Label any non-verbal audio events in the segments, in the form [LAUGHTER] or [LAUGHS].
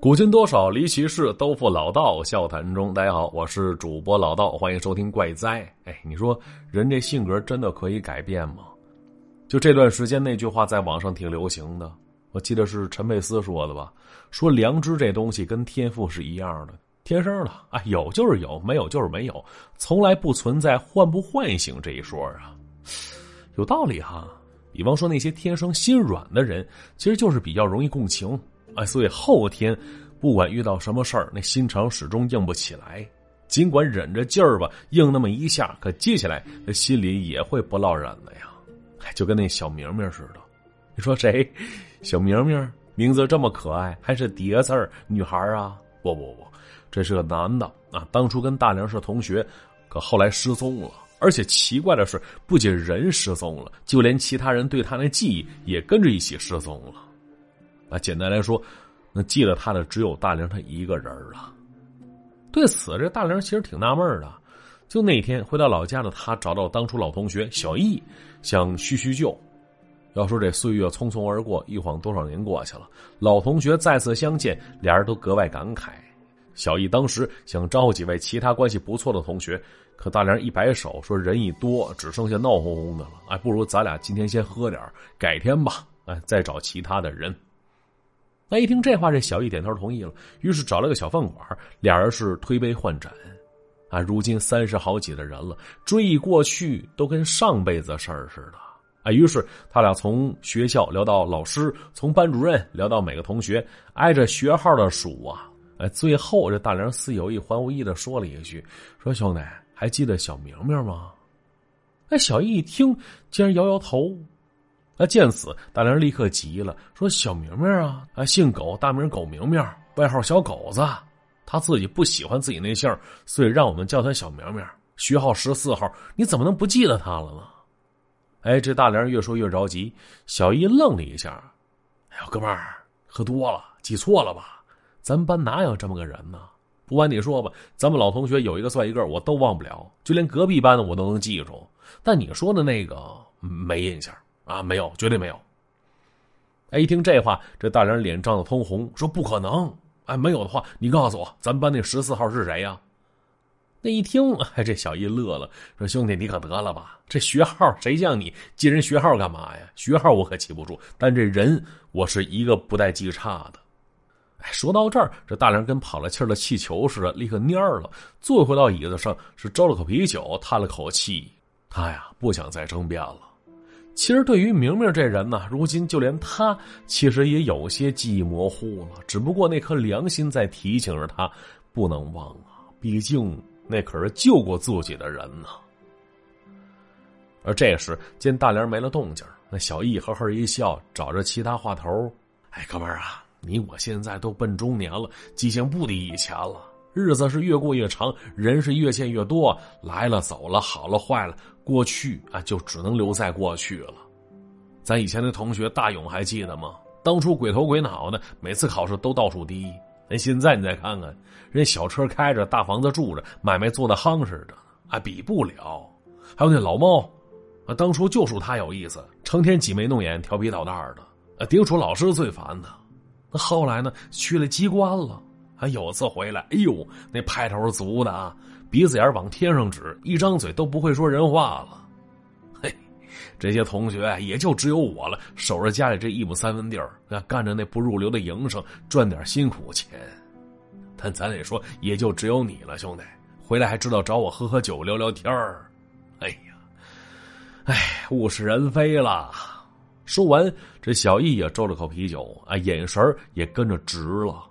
古今多少离奇事，都付老道笑谈中。大家好，我是主播老道，欢迎收听怪哉。哎，你说人这性格真的可以改变吗？就这段时间那句话在网上挺流行的，我记得是陈佩斯说的吧？说良知这东西跟天赋是一样的，天生的啊，有就是有，没有就是没有，从来不存在唤不唤醒这一说啊。有道理哈。比方说那些天生心软的人，其实就是比较容易共情。哎，所以后天不管遇到什么事儿，那心肠始终硬不起来。尽管忍着劲儿吧，硬那么一下，可接下来那心里也会不落忍的呀。哎，就跟那小明明似的。你说谁？小明明名字这么可爱，还是叠字儿女孩啊？不不不，这是个男的啊。当初跟大梁是同学，可后来失踪了。而且奇怪的是，不仅人失踪了，就连其他人对他那记忆也跟着一起失踪了。啊，简单来说，那记得他的只有大玲他一个人了。对此，这大玲其实挺纳闷的。就那天回到老家的他，找到当初老同学小易，想叙叙旧。要说这岁月匆匆而过，一晃多少年过去了，老同学再次相见，俩人都格外感慨。小易当时想招呼几位其他关系不错的同学，可大玲一摆手说：“人一多，只剩下闹哄哄的了。哎，不如咱俩今天先喝点改天吧。哎，再找其他的人。”那一听这话，这小易点头同意了。于是找了个小饭馆，俩人是推杯换盏。啊，如今三十好几的人了，追忆过去都跟上辈子事儿似的。啊，于是他俩从学校聊到老师，从班主任聊到每个同学，挨着学号的数啊。哎，最后这大梁似有意还无意的说了一句：“说兄弟，还记得小明明吗？”哎，小易一听，竟然摇摇头。那见此，大梁立刻急了，说：“小明明啊，啊，姓狗，大名狗明明，外号小狗子。他自己不喜欢自己那姓，所以让我们叫他小明明。学号十四号，你怎么能不记得他了呢？”哎，这大梁越说越着急。小一愣了一下：“哎呦，哥们儿，喝多了，记错了吧？”咱们班哪有这么个人呢？不瞒你说吧，咱们老同学有一个算一个，我都忘不了，就连隔壁班的我都能记住。但你说的那个没印象啊，没有，绝对没有。哎，一听这话，这大梁脸涨得通红，说不可能。哎，没有的话，你告诉我，咱班那十四号是谁呀？那一听，哎，这小易乐了，说兄弟，你可得了吧？这学号谁像你记人学号干嘛呀？学号我可记不住，但这人我是一个不带记差的。哎，说到这儿，这大梁跟跑了气儿的气球似的，立刻蔫了，坐回到椅子上，是周了口啤酒，叹了口气。他呀，不想再争辩了。其实，对于明明这人呢，如今就连他其实也有些记忆模糊了。只不过那颗良心在提醒着他，不能忘啊，毕竟那可是救过自己的人呢。而这时，见大莲没了动静，那小易呵呵一笑，找着其他话头：“哎，哥们儿啊。”你我现在都奔中年了，记性不敌以前了。日子是越过越长，人是越见越多，来了走了，好了坏了，过去啊就只能留在过去了。咱以前的同学大勇还记得吗？当初鬼头鬼脑的，每次考试都倒数第一。那现在你再看看，人小车开着，大房子住着，买卖做的夯实着，啊，比不了。还有那老猫，啊，当初就属他有意思，成天挤眉弄眼、调皮捣蛋的，啊，顶属老师最烦的。那后来呢？去了机关了，还有次回来，哎呦，那派头足的啊，鼻子眼往天上指，一张嘴都不会说人话了。嘿，这些同学也就只有我了，守着家里这一亩三分地儿，干着那不入流的营生，赚点辛苦钱。但咱得说，也就只有你了，兄弟，回来还知道找我喝喝酒、聊聊天儿。哎呀，哎，物是人非了。说完，这小易也周了口啤酒，啊，眼神也跟着直了。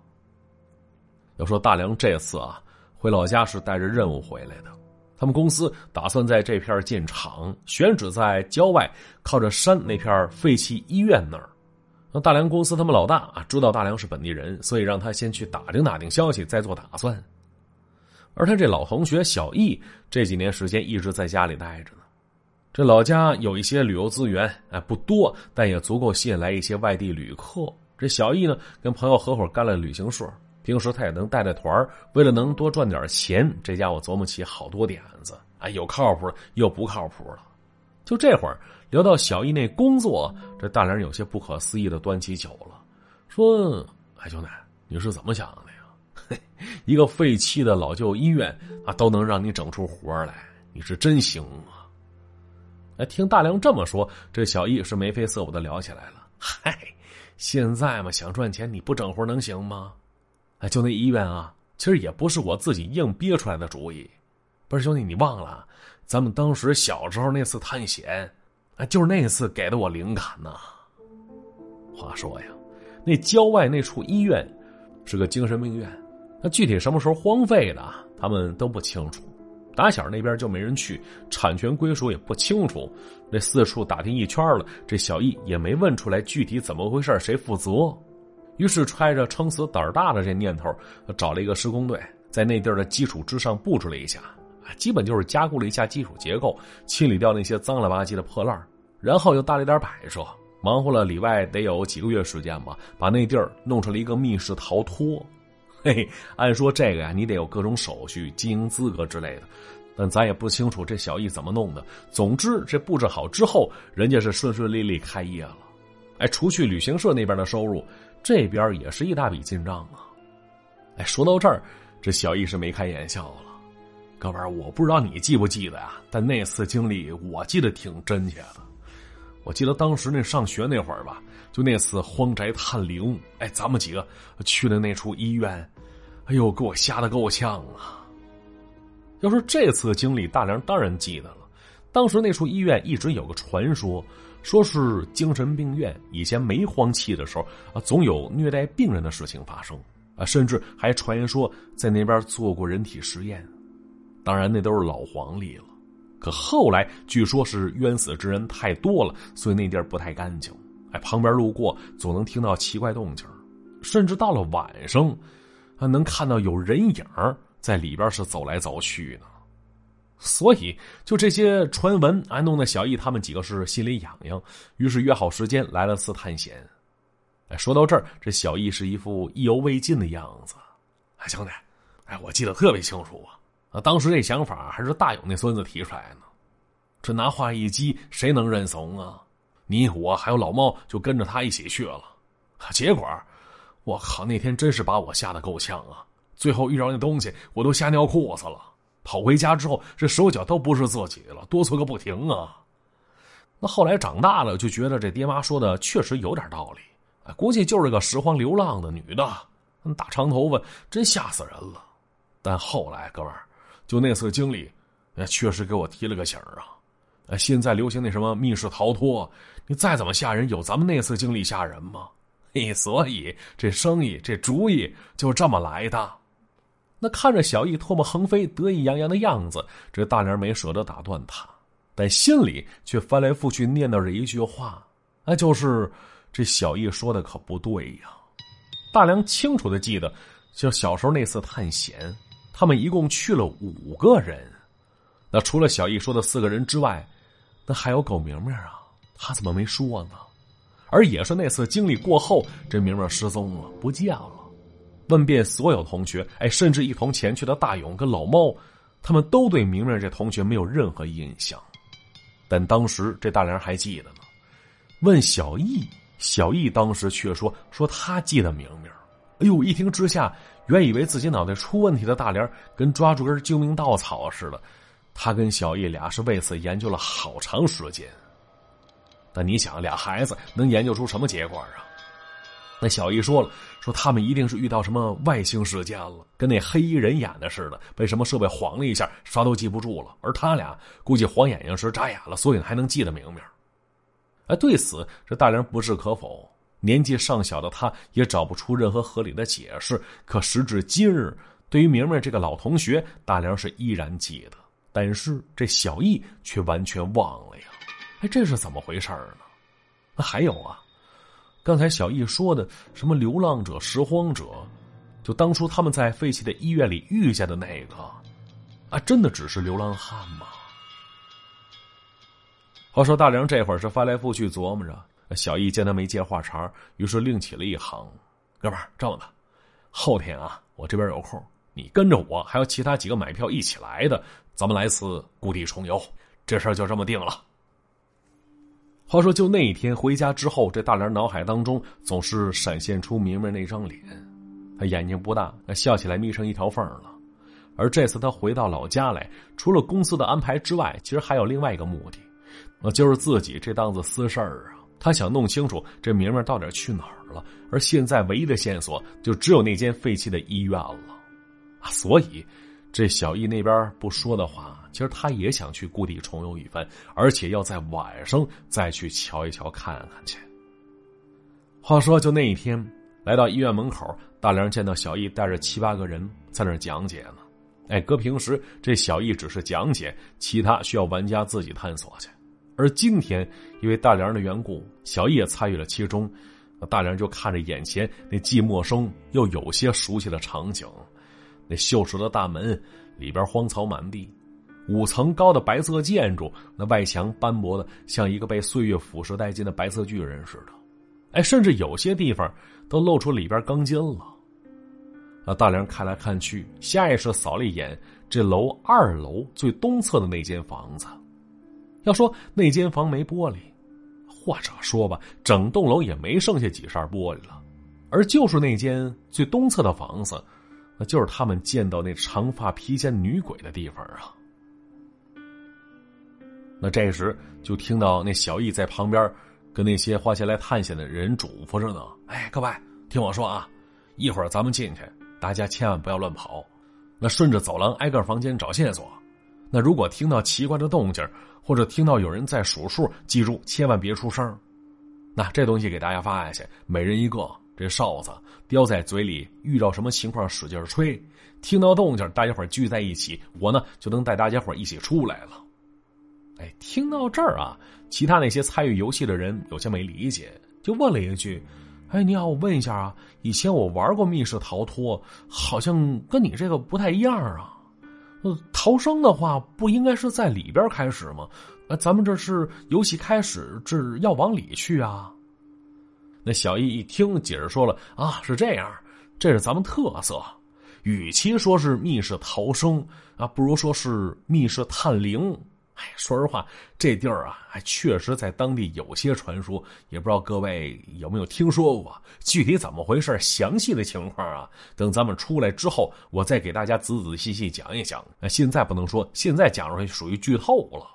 要说大梁这次啊，回老家是带着任务回来的。他们公司打算在这片建厂，选址在郊外，靠着山那片废弃医院那儿。那大梁公司他们老大啊，知道大梁是本地人，所以让他先去打听打听消息，再做打算。而他这老同学小易，这几年时间一直在家里待着呢。这老家有一些旅游资源，哎，不多，但也足够吸引来一些外地旅客。这小易呢，跟朋友合伙干了旅行社，平时他也能带带团为了能多赚点钱，这家伙琢磨起好多点子，哎，有靠谱的，又不靠谱的。就这会儿聊到小易那工作，这大梁有些不可思议的端起酒了，说：“哎，兄弟，你是怎么想的呀？嘿 [LAUGHS] 一个废弃的老旧医院啊，都能让你整出活来，你是真行啊！哎，听大梁这么说，这小易是眉飞色舞的聊起来了。嗨，现在嘛，想赚钱，你不整活能行吗？哎，就那医院啊，其实也不是我自己硬憋出来的主意。不是兄弟，你忘了咱们当时小时候那次探险，哎，就是那次给的我灵感呢。话说呀，那郊外那处医院是个精神病院，那具体什么时候荒废的，他们都不清楚。打小那边就没人去，产权归属也不清楚。那四处打听一圈了，这小易也没问出来具体怎么回事，谁负责。于是揣着撑死胆儿大的这念头，找了一个施工队，在那地儿的基础之上布置了一下。基本就是加固了一下基础结构，清理掉那些脏了吧唧的破烂然后又搭了点摆设，忙活了里外得有几个月时间吧，把那地儿弄成了一个密室逃脱。嘿，按说这个呀，你得有各种手续、经营资格之类的，但咱也不清楚这小易怎么弄的。总之，这布置好之后，人家是顺顺利利开业了。哎，除去旅行社那边的收入，这边也是一大笔进账啊。哎，说到这儿，这小易是眉开眼笑了。哥们儿，我不知道你记不记得呀？但那次经历我记得挺真切的。我记得当时那上学那会儿吧，就那次荒宅探灵，哎，咱们几个去的那处医院，哎呦，给我吓得够呛啊！要说这次经历，大梁当然记得了。当时那处医院一直有个传说，说是精神病院，以前没荒弃的时候啊，总有虐待病人的事情发生啊，甚至还传言说在那边做过人体实验。当然，那都是老黄历了。可后来据说是冤死之人太多了，所以那地儿不太干净。哎，旁边路过总能听到奇怪动静，甚至到了晚上，还能看到有人影在里边是走来走去呢。所以，就这些传闻，哎，弄得小易他们几个是心里痒痒，于是约好时间来了次探险。哎，说到这儿，这小易是一副意犹未尽的样子。哎，兄弟，哎，我记得特别清楚啊。啊，当时这想法还是大勇那孙子提出来的，这拿话一激，谁能认怂啊？你我还有老猫就跟着他一起去了，结果，我靠，那天真是把我吓得够呛啊！最后遇到那东西，我都吓尿裤子了。跑回家之后，这手脚都不是自己了，哆嗦个不停啊。那后来长大了，就觉得这爹妈说的确实有点道理，哎估计就是个拾荒流浪的女的，大长头发，真吓死人了。但后来，哥们儿。就那次经历，确实给我提了个醒啊！啊，现在流行那什么密室逃脱，你再怎么吓人，有咱们那次经历吓人吗？嘿，所以这生意这主意就这么来的。那看着小易唾沫横飞、得意洋洋的样子，这大梁没舍得打断他，但心里却翻来覆去念叨着一句话，那就是这小易说的可不对呀。大梁清楚的记得，就小时候那次探险。他们一共去了五个人，那除了小易说的四个人之外，那还有狗明明啊，他怎么没说呢？而也是那次经历过后，这明明失踪了，不见了。问遍所有同学，哎，甚至一同前去的大勇跟老猫，他们都对明明这同学没有任何印象。但当时这大梁还记得呢。问小易，小易当时却说说他记得明明。哎呦，一听之下。原以为自己脑袋出问题的大连，跟抓住根救命稻草似的。他跟小易俩是为此研究了好长时间。但你想，俩孩子能研究出什么结果啊？那小易说了，说他们一定是遇到什么外星事件了，跟那黑衣人演的似的，被什么设备晃了一下，啥都记不住了。而他俩估计晃眼睛时眨眼了，所以还能记得明明。哎，对此这大梁不置可否。年纪尚小的他，也找不出任何合理的解释。可时至今日，对于明明这个老同学，大梁是依然记得，但是这小易却完全忘了呀！哎，这是怎么回事呢？那还有啊，刚才小易说的什么流浪者、拾荒者，就当初他们在废弃的医院里遇见的那个，啊，真的只是流浪汉吗？话说大梁这会儿是翻来覆去琢磨着。小易见他没接话茬，于是另起了一行：“哥们儿，这么的，后天啊，我这边有空，你跟着我，还有其他几个买票一起来的，咱们来次故地重游。这事儿就这么定了。”话说，就那一天回家之后，这大连脑海当中总是闪现出明明那张脸。他眼睛不大，笑起来眯成一条缝了。而这次他回到老家来，除了公司的安排之外，其实还有另外一个目的，那就是自己这档子私事儿啊。他想弄清楚这明明到底去哪儿了。而现在唯一的线索就只有那间废弃的医院了，啊，所以这小易那边不说的话，其实他也想去故地重游一番，而且要在晚上再去瞧一瞧、看看去。话说，就那一天来到医院门口，大梁见到小易带着七八个人在那讲解呢。哎，搁平时这小易只是讲解，其他需要玩家自己探索去。而今天因为大梁的缘故，小易也参与了其中。大梁就看着眼前那既陌生又有些熟悉的场景，那锈蚀的大门里边荒草满地，五层高的白色建筑，那外墙斑驳的像一个被岁月腐蚀殆尽的白色巨人似的。哎，甚至有些地方都露出里边钢筋了。那大梁看来看去，下意识扫了一眼这楼二楼最东侧的那间房子。要说那间房没玻璃。或者说吧，整栋楼也没剩下几扇玻璃了，而就是那间最东侧的房子，那就是他们见到那长发披肩女鬼的地方啊。那这时就听到那小易在旁边跟那些花钱来探险的人嘱咐着呢：“哎，各位，听我说啊，一会儿咱们进去，大家千万不要乱跑，那顺着走廊挨个房间找线索。那如果听到奇怪的动静。”或者听到有人在数数，记住千万别出声。那这东西给大家发下去，每人一个。这哨子叼在嘴里，遇到什么情况使劲吹。听到动静，大家伙聚在一起，我呢就能带大家伙一起出来了。哎，听到这儿啊，其他那些参与游戏的人有些没理解，就问了一句：“哎，你好，我问一下啊，以前我玩过密室逃脱，好像跟你这个不太一样啊。”呃，逃生的话不应该是在里边开始吗？呃，咱们这是游戏开始，这要往里去啊。那小易一听，解释说了啊，是这样，这是咱们特色，与其说是密室逃生啊，不如说是密室探灵。哎，说实话，这地儿啊，还确实在当地有些传说，也不知道各位有没有听说过。具体怎么回事，详细的情况啊，等咱们出来之后，我再给大家仔仔细细讲一讲。那现在不能说，现在讲出来属于剧透了。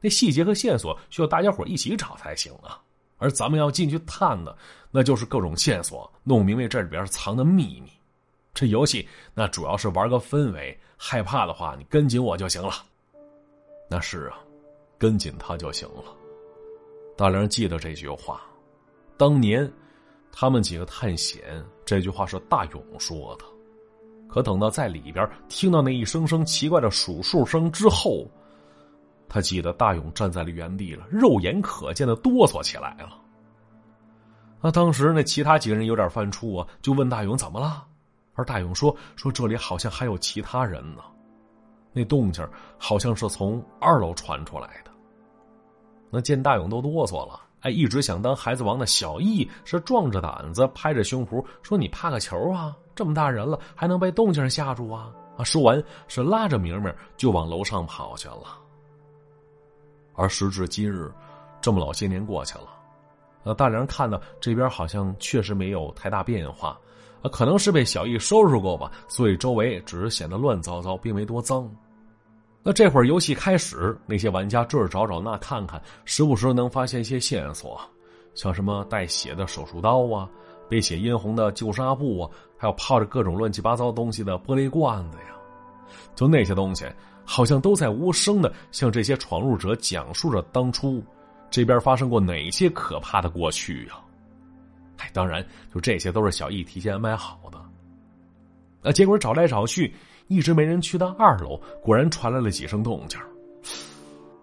那细节和线索需要大家伙一起找才行啊。而咱们要进去探的，那就是各种线索，弄明白这里边藏的秘密。这游戏那主要是玩个氛围，害怕的话，你跟紧我就行了。那是啊，跟紧他就行了。大梁记得这句话，当年他们几个探险，这句话是大勇说的。可等到在里边听到那一声声奇怪的数数声之后，他记得大勇站在了原地了，肉眼可见的哆嗦起来了。那当时那其他几个人有点犯怵啊，就问大勇怎么了，而大勇说：“说这里好像还有其他人呢。”那动静好像是从二楼传出来的。那见大勇都哆嗦了，哎，一直想当孩子王的小易是壮着胆子拍着胸脯说：“你怕个球啊！这么大人了，还能被动静吓住啊？”啊，说完是拉着明明就往楼上跑去了。而时至今日，这么老些年过去了，呃，大梁看到这边好像确实没有太大变化。啊，可能是被小易收拾过吧，所以周围只是显得乱糟糟，并没多脏。那这会儿游戏开始，那些玩家这儿找找那看看，时不时能发现一些线索，像什么带血的手术刀啊，被血殷红的旧纱布啊，还有泡着各种乱七八糟东西的玻璃罐子呀，就那些东西，好像都在无声的向这些闯入者讲述着当初这边发生过哪些可怕的过去呀。哎，当然，就这些都是小易提前安排好的。那结果找来找去，一直没人去到二楼，果然传来了几声动静。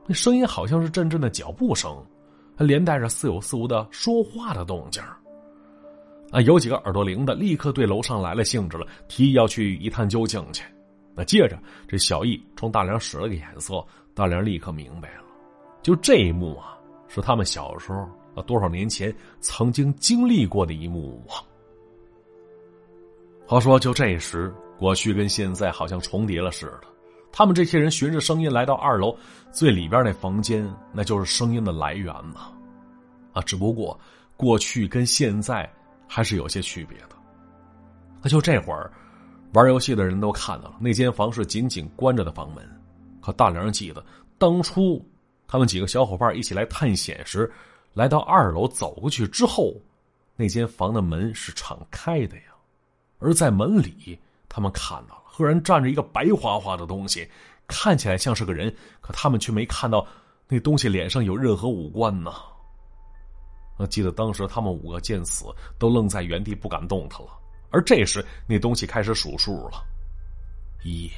那声音好像是阵阵的脚步声，还连带着似有似无的说话的动静。啊，有几个耳朵灵的立刻对楼上来了兴致了，提议要去一探究竟去。那接着，这小易冲大梁使了个眼色，大梁立刻明白了，就这一幕啊，是他们小时候。啊，多少年前曾经经历过的一幕啊！话说，就这时，过去跟现在好像重叠了似的。他们这些人循着声音来到二楼最里边那房间，那就是声音的来源嘛。啊，只不过过去跟现在还是有些区别的。那就这会儿，玩游戏的人都看到了，那间房是紧紧关着的房门。可大梁记得，当初他们几个小伙伴一起来探险时，来到二楼走过去之后，那间房的门是敞开的呀。而在门里，他们看到了，赫然站着一个白花花的东西，看起来像是个人，可他们却没看到那东西脸上有任何五官呢。我记得当时他们五个见此，都愣在原地不敢动弹了。而这时，那东西开始数数了：一、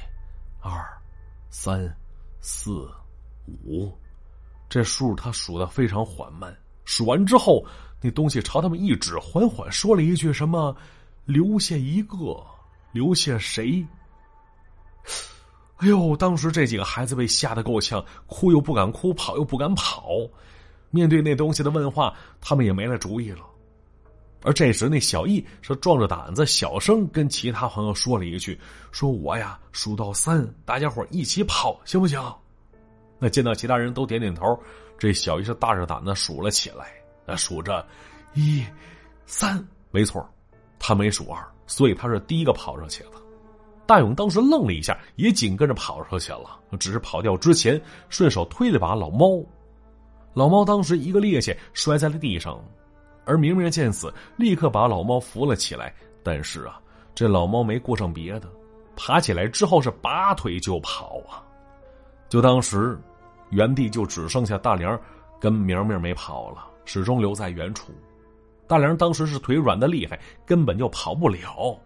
二、三、四、五。这数他数的非常缓慢。数完之后，那东西朝他们一指，缓缓说了一句：“什么？留下一个？留下谁？”哎呦！当时这几个孩子被吓得够呛，哭又不敢哭，跑又不敢跑。面对那东西的问话，他们也没了主意了。而这时，那小易是壮着胆子，小声跟其他朋友说了一句：“说我呀，数到三，大家伙一起跑，行不行？”那见到其他人都点点头，这小易是大着胆子数了起来。那数着，一、三，没错，他没数二，所以他是第一个跑上去的。大勇当时愣了一下，也紧跟着跑上去了，只是跑掉之前顺手推了把老猫。老猫当时一个趔趄，摔在了地上，而明明见此，立刻把老猫扶了起来。但是啊，这老猫没顾上别的，爬起来之后是拔腿就跑啊！就当时，原地就只剩下大梁跟明明没跑了，始终留在原处。大梁当时是腿软的厉害，根本就跑不了，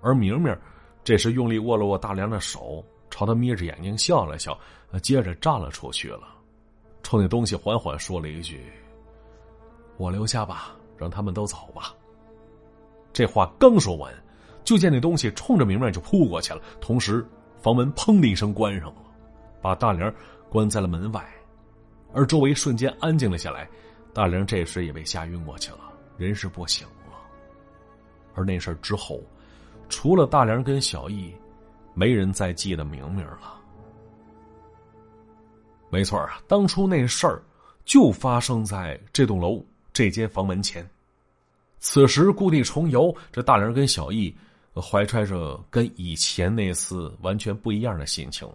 而明明这时用力握了握大梁的手，朝他眯着眼睛笑了笑，接着站了出去了。冲那东西缓缓说了一句：“我留下吧，让他们都走吧。”这话刚说完，就见那东西冲着明明就扑过去了，同时房门砰的一声关上了，把大梁关在了门外，而周围瞬间安静了下来。大梁这时也被吓晕过去了，人是不醒了。而那事之后，除了大梁跟小易，没人再记得明明了。没错啊，当初那事儿就发生在这栋楼这间房门前。此时故地重游，这大梁跟小易怀揣着跟以前那次完全不一样的心情。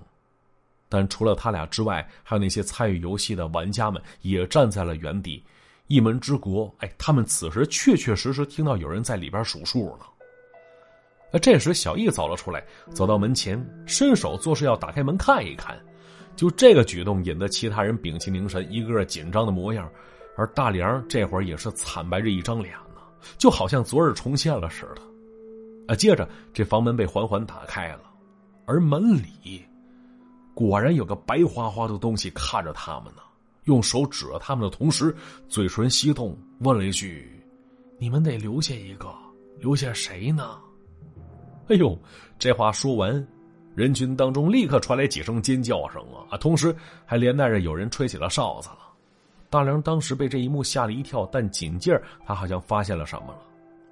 但除了他俩之外，还有那些参与游戏的玩家们也站在了原地，一门之国。哎，他们此时确确实实听到有人在里边数数呢。那这时小易走了出来，走到门前，伸手做事要打开门看一看。就这个举动引得其他人屏气凝神，一个个紧张的模样，而大梁这会儿也是惨白着一张脸呢，就好像昨日重现了似的。啊，接着这房门被缓缓打开了，而门里果然有个白花花的东西看着他们呢，用手指着他们的同时，嘴唇翕动，问了一句：“你们得留下一个，留下谁呢？”哎呦，这话说完。人群当中立刻传来几声尖叫声啊！同时还连带着有人吹起了哨子了。大梁当时被这一幕吓了一跳，但紧接着他好像发现了什么了。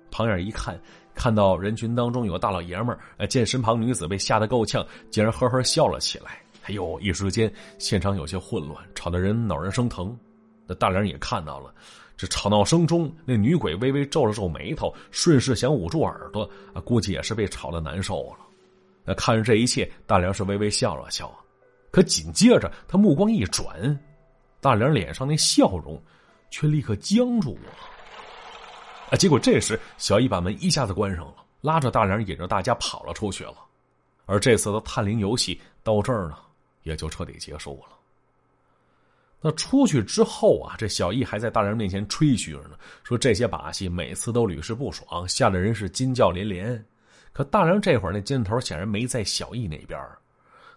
旁眼一看，看到人群当中有个大老爷们儿，见身旁女子被吓得够呛，竟然呵呵笑了起来。哎呦，一时间现场有些混乱，吵得人脑仁生疼。那大梁也看到了，这吵闹声中，那女鬼微微皱了皱眉头，顺势想捂住耳朵啊，估计也是被吵得难受了。那看着这一切，大梁是微微笑了笑，可紧接着他目光一转，大梁脸上那笑容却立刻僵住了。啊！结果这时小易把门一下子关上了，拉着大梁引着大家跑了出去了。而这次的探灵游戏到这儿呢，也就彻底结束了。那出去之后啊，这小易还在大梁面前吹嘘着呢，说这些把戏每次都屡试不爽，吓得人是惊叫连连。可大梁这会儿那劲头显然没在小易那边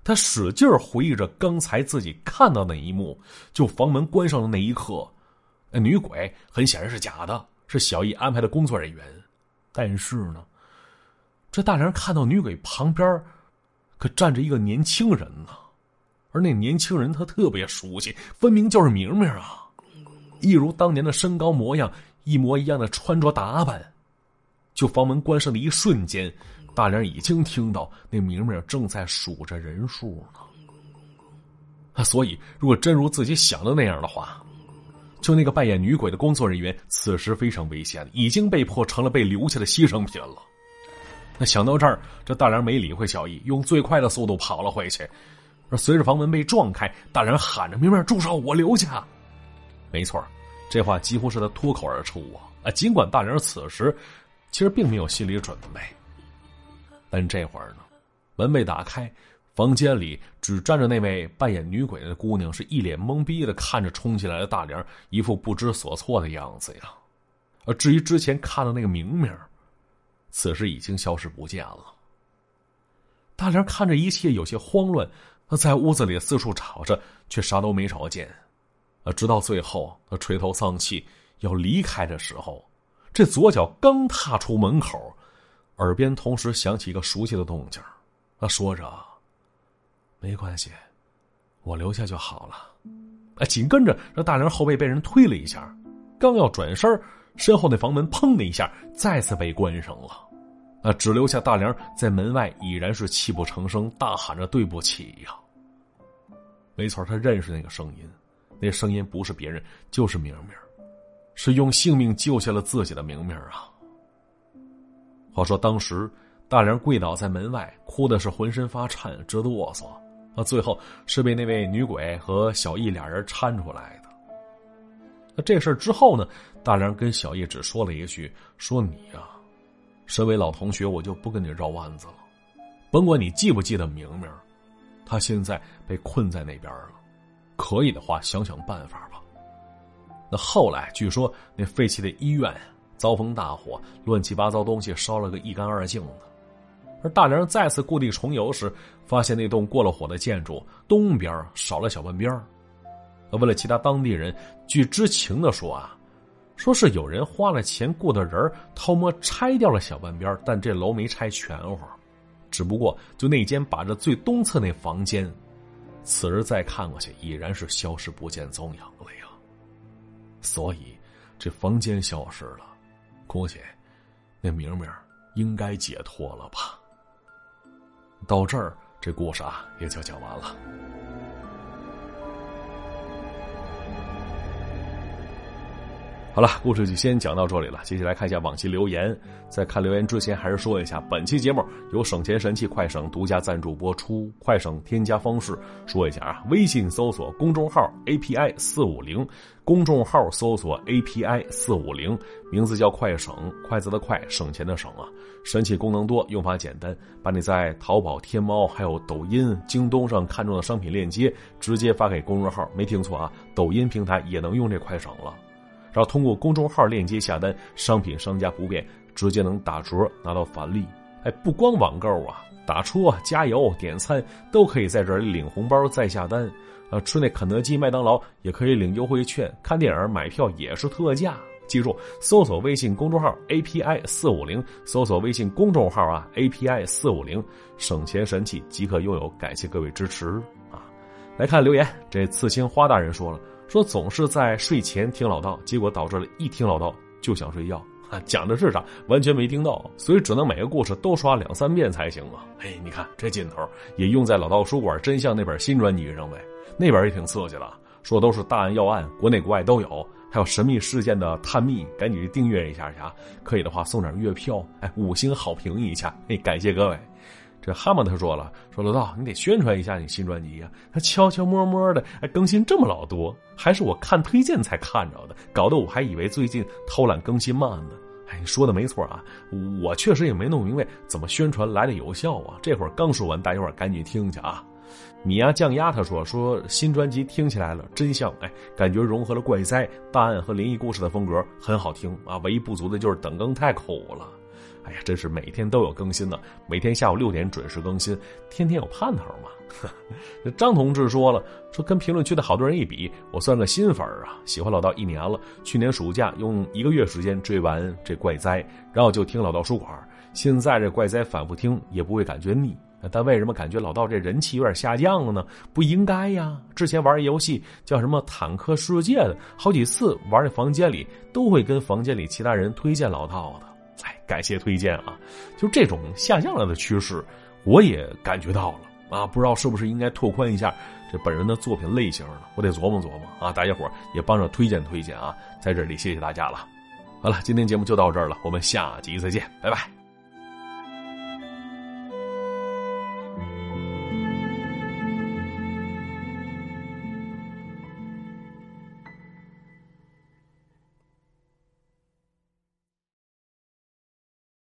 他使劲回忆着刚才自己看到那一幕，就房门关上的那一刻，那女鬼很显然是假的，是小易安排的工作人员。但是呢，这大梁看到女鬼旁边可站着一个年轻人呢，而那年轻人他特别熟悉，分明就是明明啊，一如当年的身高模样，一模一样的穿着打扮。就房门关上的一瞬间，大梁已经听到那明明正在数着人数呢。所以如果真如自己想的那样的话，就那个扮演女鬼的工作人员，此时非常危险，已经被迫成了被留下的牺牲品了。那想到这儿，这大梁没理会小易，用最快的速度跑了回去。而随着房门被撞开，大梁喊着：“明明住手，我留下！”没错，这话几乎是他脱口而出啊！啊，尽管大梁此时其实并没有心理准备，但这会儿呢，门被打开，房间里只站着那位扮演女鬼的姑娘，是一脸懵逼的看着冲进来的大梁，一副不知所措的样子呀。而至于之前看的那个明明，此时已经消失不见了。大梁看着一切有些慌乱。他在屋子里四处找着，却啥都没找见。直到最后，他垂头丧气要离开的时候，这左脚刚踏出门口，耳边同时响起一个熟悉的动静。他说着：“没关系，我留下就好了。”啊，紧跟着，这大梁后背被人推了一下，刚要转身，身后那房门砰的一下再次被关上了。啊，只留下大梁在门外，已然是泣不成声，大喊着：“对不起呀！”没错，他认识那个声音，那声音不是别人，就是明明，是用性命救下了自己的明明啊。话说当时大梁跪倒在门外，哭的是浑身发颤，直哆嗦。啊，最后是被那位女鬼和小易俩人搀出来的。那这事之后呢？大梁跟小易只说了一句：“说你呀，身为老同学，我就不跟你绕弯子了。甭管你记不记得明明。”他现在被困在那边了，可以的话想想办法吧。那后来据说那废弃的医院遭逢大火，乱七八糟东西烧了个一干二净的。而大梁再次故地重游时，发现那栋过了火的建筑东边少了小半边为了其他当地人，据知情的说啊，说是有人花了钱雇的人偷摸拆掉了小半边但这楼没拆全乎。只不过，就那间把着最东侧那房间，此时再看过去，已然是消失不见踪影了呀。所以，这房间消失了，估计那明明应该解脱了吧。到这儿，这故事啊也就讲完了。好了，故事就先讲到这里了。接下来看一下往期留言。在看留言之前，还是说一下，本期节目由省钱神器快省独家赞助播出。快省添加方式说一下啊，微信搜索公众号 API 四五零，公众号搜索 API 四五零，名字叫快省，筷子的快，省钱的省啊。神器功能多，用法简单，把你在淘宝、天猫还有抖音、京东上看中的商品链接直接发给公众号，没听错啊，抖音平台也能用这快省了。然后通过公众号链接下单，商品商家不变，直接能打折拿到返利。哎，不光网购啊，打车、加油、点餐都可以在这里领红包再下单。啊，吃那肯德基、麦当劳也可以领优惠券，看电影买票也是特价。记住，搜索微信公众号 API 四五零，搜索微信公众号啊 API 四五零，省钱神器即可拥有。感谢各位支持啊！来看留言，这刺青花大人说了。说总是在睡前听老道，结果导致了一听老道就想睡觉。讲的是啥？完全没听到，所以只能每个故事都刷两三遍才行啊！哎，你看这劲头也用在老道书馆真相那本新专辑上呗，那本也挺刺激的，说都是大案要案，国内国外都有，还有神秘事件的探秘，赶紧去订阅一下去啊！可以的话送点月票，哎，五星好评一下，哎，感谢各位。这哈姆他说了，说老道，你得宣传一下你新专辑呀。他悄悄摸摸的，还更新这么老多，还是我看推荐才看着的，搞得我还以为最近偷懒更新慢呢。哎，你说的没错啊，我确实也没弄明白怎么宣传来的有效啊。这会儿刚说完，大家伙赶紧听去啊。米娅酱鸭他说说新专辑听起来了真像，哎，感觉融合了怪哉、大案和灵异故事的风格，很好听啊。唯一不足的就是等更太苦了。哎呀，真是每天都有更新呢，每天下午六点准时更新，天天有盼头嘛。[LAUGHS] 张同志说了，说跟评论区的好多人一比，我算个新粉啊，喜欢老道一年了，去年暑假用一个月时间追完这怪哉，然后就听老道书馆，现在这怪哉反复听也不会感觉腻，但为什么感觉老道这人气有点下降了呢？不应该呀，之前玩游戏叫什么坦克世界的，好几次玩在房间里都会跟房间里其他人推荐老道的。哎，感谢推荐啊！就这种下降了的趋势，我也感觉到了啊！不知道是不是应该拓宽一下这本人的作品类型呢？我得琢磨琢磨啊！大家伙也帮着推荐推荐啊！在这里谢谢大家了。好了，今天节目就到这儿了，我们下集再见，拜拜。